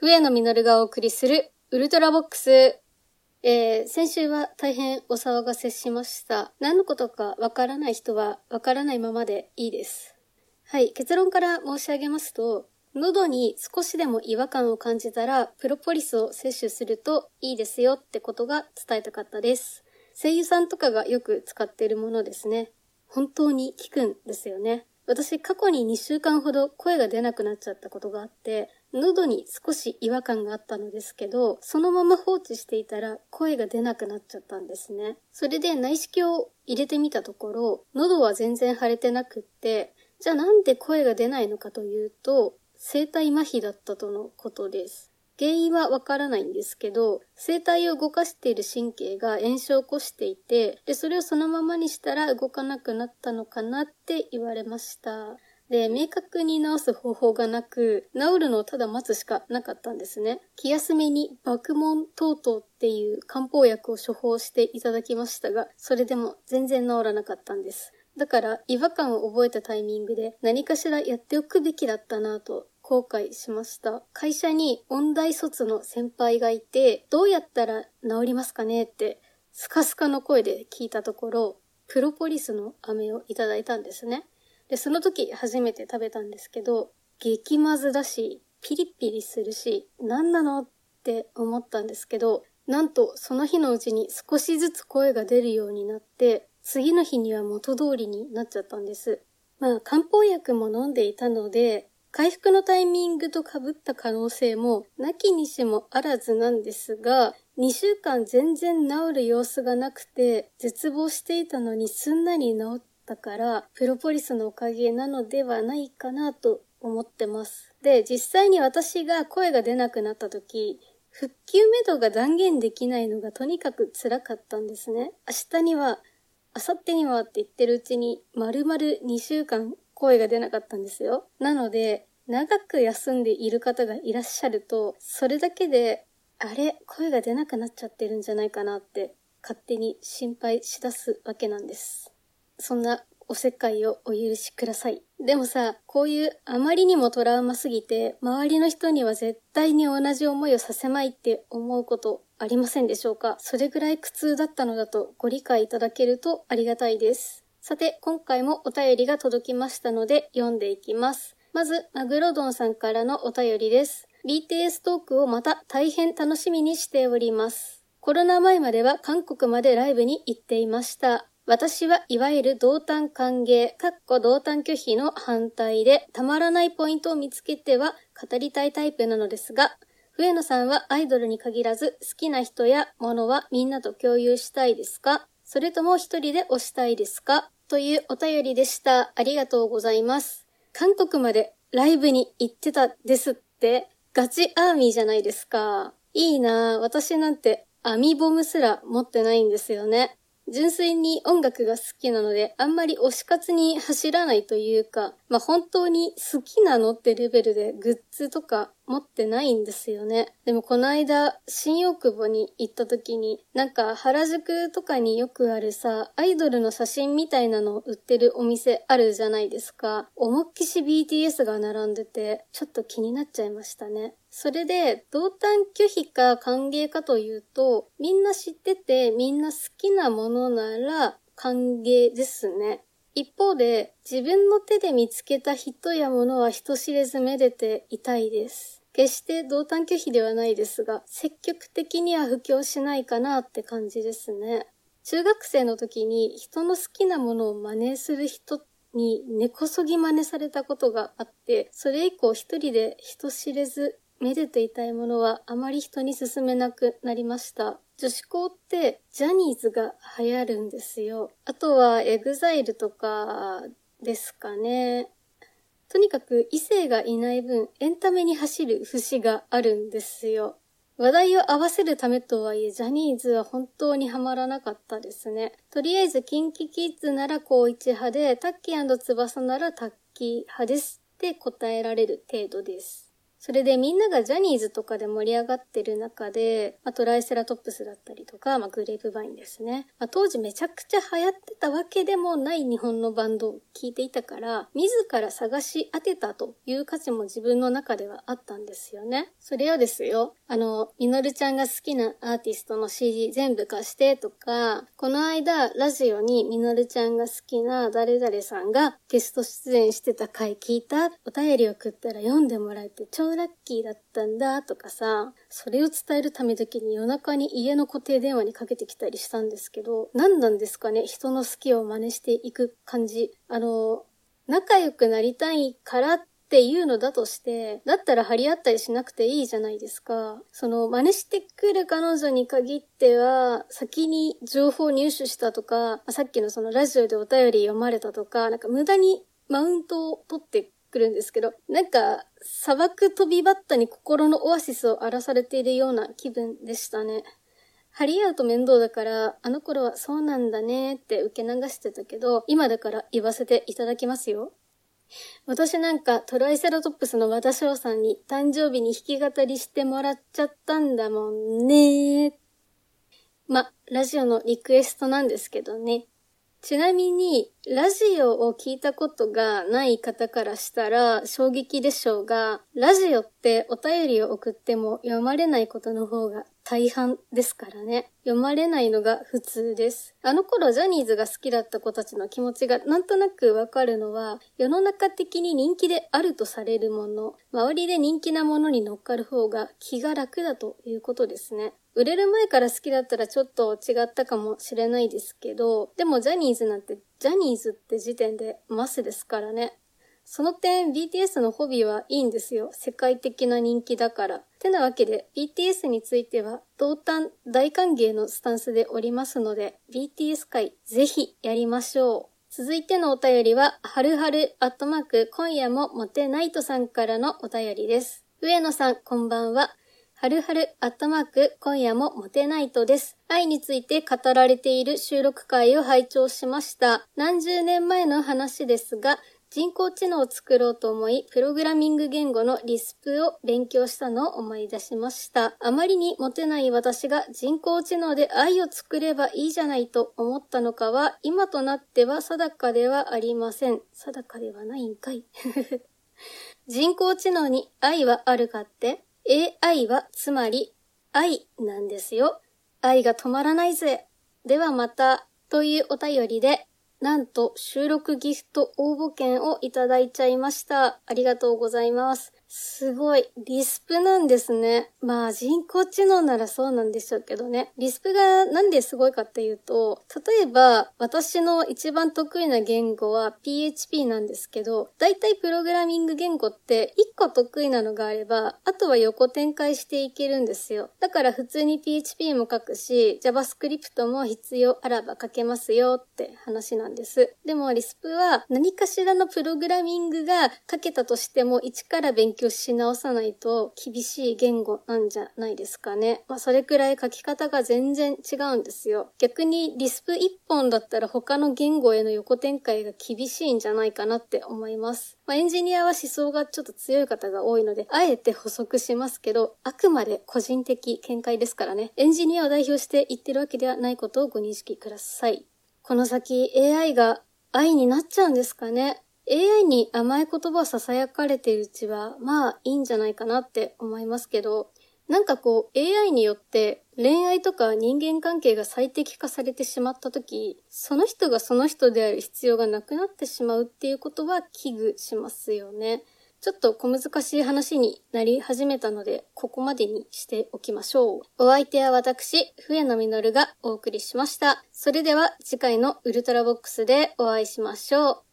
上野実がお送りするウルトラボックス。えー、先週は大変お騒がせしました。何のことかわからない人はわからないままでいいです。はい、結論から申し上げますと、喉に少しでも違和感を感じたら、プロポリスを摂取するといいですよってことが伝えたかったです。声優さんとかがよく使っているものですね。本当に効くんですよね。私過去に2週間ほど声が出なくなっちゃったことがあって、喉に少し違和感があったのですけど、そのまま放置していたら声が出なくなっちゃったんですね。それで内視鏡を入れてみたところ、喉は全然腫れてなくって、じゃあなんで声が出ないのかというと、声帯麻痺だったとのことです。原因はわからないんですけど、声帯を動かしている神経が炎症を起こしていて、で、それをそのままにしたら動かなくなったのかなって言われました。で、明確に治す方法がなく、治るのをただ待つしかなかったんですね。気休めに爆問等々っていう漢方薬を処方していただきましたが、それでも全然治らなかったんです。だから違和感を覚えたタイミングで何かしらやっておくべきだったなぁと後悔しました。会社に音大卒の先輩がいて、どうやったら治りますかねってスカスカの声で聞いたところ、プロポリスの飴をいただいたんですね。で、その時初めて食べたんですけど、激まずだし、ピリピリするし、何なのって思ったんですけど、なんとその日のうちに少しずつ声が出るようになって、次の日には元通りになっちゃったんです。まあ、漢方薬も飲んでいたので、回復のタイミングと被った可能性もなきにしもあらずなんですが、2週間全然治る様子がなくて、絶望していたのにすんなり治ったから、プロポリスのおかげなのではないかなと思ってます。で、実際に私が声が出なくなった時、復旧めどが断言できないのがとにかく辛かったんですね。明日には、明後日にはって言ってるうちに、丸々2週間声が出なかったんですよ。なので、長く休んでいる方がいらっしゃると、それだけで、あれ、声が出なくなっちゃってるんじゃないかなって勝手に心配しだすわけなんです。そんなおせっかいをお許しください。でもさ、こういうあまりにもトラウマすぎて、周りの人には絶対に同じ思いをさせまいって思うことありませんでしょうか？それぐらい苦痛だったのだとご理解いただけるとありがたいです。さて、今回もお便りが届きましたので読んでいきます。まず、マグロドンさんからのお便りです。BTS トークをまた大変楽しみにしております。コロナ前までは韓国までライブに行っていました。私はいわゆる同担歓迎、かっこ同担拒否の反対で、たまらないポイントを見つけては語りたいタイプなのですが、上野さんはアイドルに限らず好きな人やものはみんなと共有したいですか？それとも一人で推したいですか？というお便りでした。ありがとうございます。韓国までライブに行ってたですって、ガチアーミーじゃないですか。いいなぁ。私なんてアミボムすら持ってないんですよね。純粋に音楽が好きなので、あんまり推し活に走らないというか、まあ、本当に好きなのってレベルでグッズとか持ってないんですよね。でもこの間、新大久保に行った時に、なんか原宿とかによくあるさ、アイドルの写真みたいなのを売ってるお店あるじゃないですか。思っきし BTS が並んでて、ちょっと気になっちゃいましたね。それで、同担拒否か歓迎かというと、みんな知っててみんな好きなものなら歓迎ですね。一方で、自分の手で見つけた人や物は人知れずめでていたいです。決して同担拒否ではないですが、積極的には布教しないかなって感じですね。中学生の時に人の好きなものを真似する人に根こそぎ真似されたことがあって、それ以降一人で人知れずめでていたいものはあまり人に勧めなくなりました。女子校ってジャニーズが流行るんですよ。あとはエグザイルとかですかね。とにかく異性がいない分、エンタメに走る節があるんですよ。話題を合わせるためとはいえ、ジャニーズは本当にはまらなかったですね。とりあえず、キンキキッズなら高一派で、タッキー翼ならタッキー派ですって答えられる程度です。それでみんながジャニーズとかで盛り上がってる中で、まあ、トライセラトップスだったりとか、まあ、グレープバインですね。まあ、当時めちゃくちゃ流行ってたわけでもない日本のバンドを聴いていたから、自ら探し当てたという価値も自分の中ではあったんですよね。それはですよ、あの、みのるちゃんが好きなアーティストの CD 全部貸してとか、この間ラジオにみのるちゃんが好きな誰々さんがゲスト出演してた回聞いたお便り送ったら読んでもらえて超ラッキーだったんだとかさ、それを伝えるためだけに夜中に家の固定電話にかけてきたりしたんですけど、何なんですかね人の好きを真似していく感じ。あの、仲良くなりたいからっていうのだとして、だったら張り合ったりしなくていいじゃないですか。その真似してくる彼女に限っては、先に情報入手したとか、さっきのそのラジオでお便り読まれたとか、なんか無駄にマウントを取ってくるんですけど、なんか、砂漠飛びバッタに心のオアシスを荒らされているような気分でしたね。張り合うと面倒だから、あの頃はそうなんだねって受け流してたけど、今だから言わせていただきますよ。私なんかトライセラトップスの和田翔さんに誕生日に弾き語りしてもらっちゃったんだもんねま、ラジオのリクエストなんですけどね。ちなみに、ラジオを聞いたことがない方からしたら衝撃でしょうが、ラジオってお便りを送っても読まれないことの方が大半ですからね。読まれないのが普通です。あの頃ジャニーズが好きだった子たちの気持ちがなんとなくわかるのは、世の中的に人気であるとされるもの、周りで人気なものに乗っかる方が気が楽だということですね。売れる前から好きだったらちょっと違ったかもしれないですけど、でもジャニーズなんて、ジャニーズって時点でマスですからね。その点 BTS のホビーはいいんですよ。世界的な人気だから。てなわけで BTS については同担大歓迎のスタンスでおりますので BTS 会ぜひやりましょう。続いてのお便りは、はるはるアットマーク今夜もモテナイトさんからのお便りです。上野さん、こんばんは。はるはるアットマーク今夜もモテナイトです。愛について語られている収録会を拝聴しました。何十年前の話ですが、人工知能を作ろうと思い、プログラミング言語のリスプを勉強したのを思い出しました。あまりにモテない私が人工知能で愛を作ればいいじゃないと思ったのかは、今となっては定かではありません。定かではないんかい。人工知能に愛はあるかって？AI はつまり愛なんですよ。愛が止まらないぜ。ではまた、というお便りで、なんと収録ギフト応募券をいただいちゃいました。ありがとうございます。すごい。リスプなんですね。まあ人工知能ならそうなんでしょうけどね。リスプがなんですごいかっていうと、例えば私の一番得意な言語は PHP なんですけど、だいたいプログラミング言語って1個得意なのがあれば、あとは横展開していけるんですよ。だから普通に PHP も書くし、JavaScript も必要あらば書けますよって話なんです。でもリスプは何かしらのプログラミングが書けたとしても一から勉強強し直さないと厳しい言語なんじゃないですかね。まあ、それくらい書き方が全然違うんですよ。逆にリスプ1本だったら他の言語への横展開が厳しいんじゃないかなって思います。まあ、エンジニアは思想がちょっと強い方が多いので、あえて補足しますけど、あくまで個人的見解ですからね。エンジニアを代表して言ってるわけではないことをご認識ください。この先 AI が愛になっちゃうんですかね AI に甘い言葉を囁かれているうちは、まあいいんじゃないかなって思いますけど、なんかこう AI によって恋愛とか人間関係が最適化されてしまった時、その人がその人である必要がなくなってしまうっていうことは危惧しますよね。ちょっと小難しい話になり始めたので、ここまでにしておきましょう。お相手は私、笛野実がお送りしました。それでは次回のウルトラボックスでお会いしましょう。